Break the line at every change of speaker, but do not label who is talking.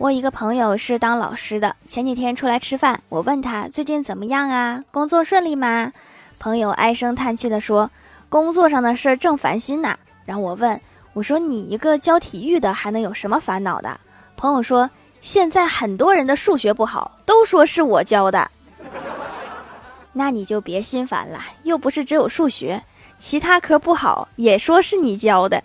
我一个朋友是当老师的前几天出来吃饭我问他最近怎么样啊？工作顺利吗朋友唉声叹气的说工作上的事儿正烦心呢然后我问我说你一个教体育的还能有什么烦恼的？朋友说现在很多人的数学不好都说是我教的。那你就别心烦了又不是只有数学其他科不好也说是你教的。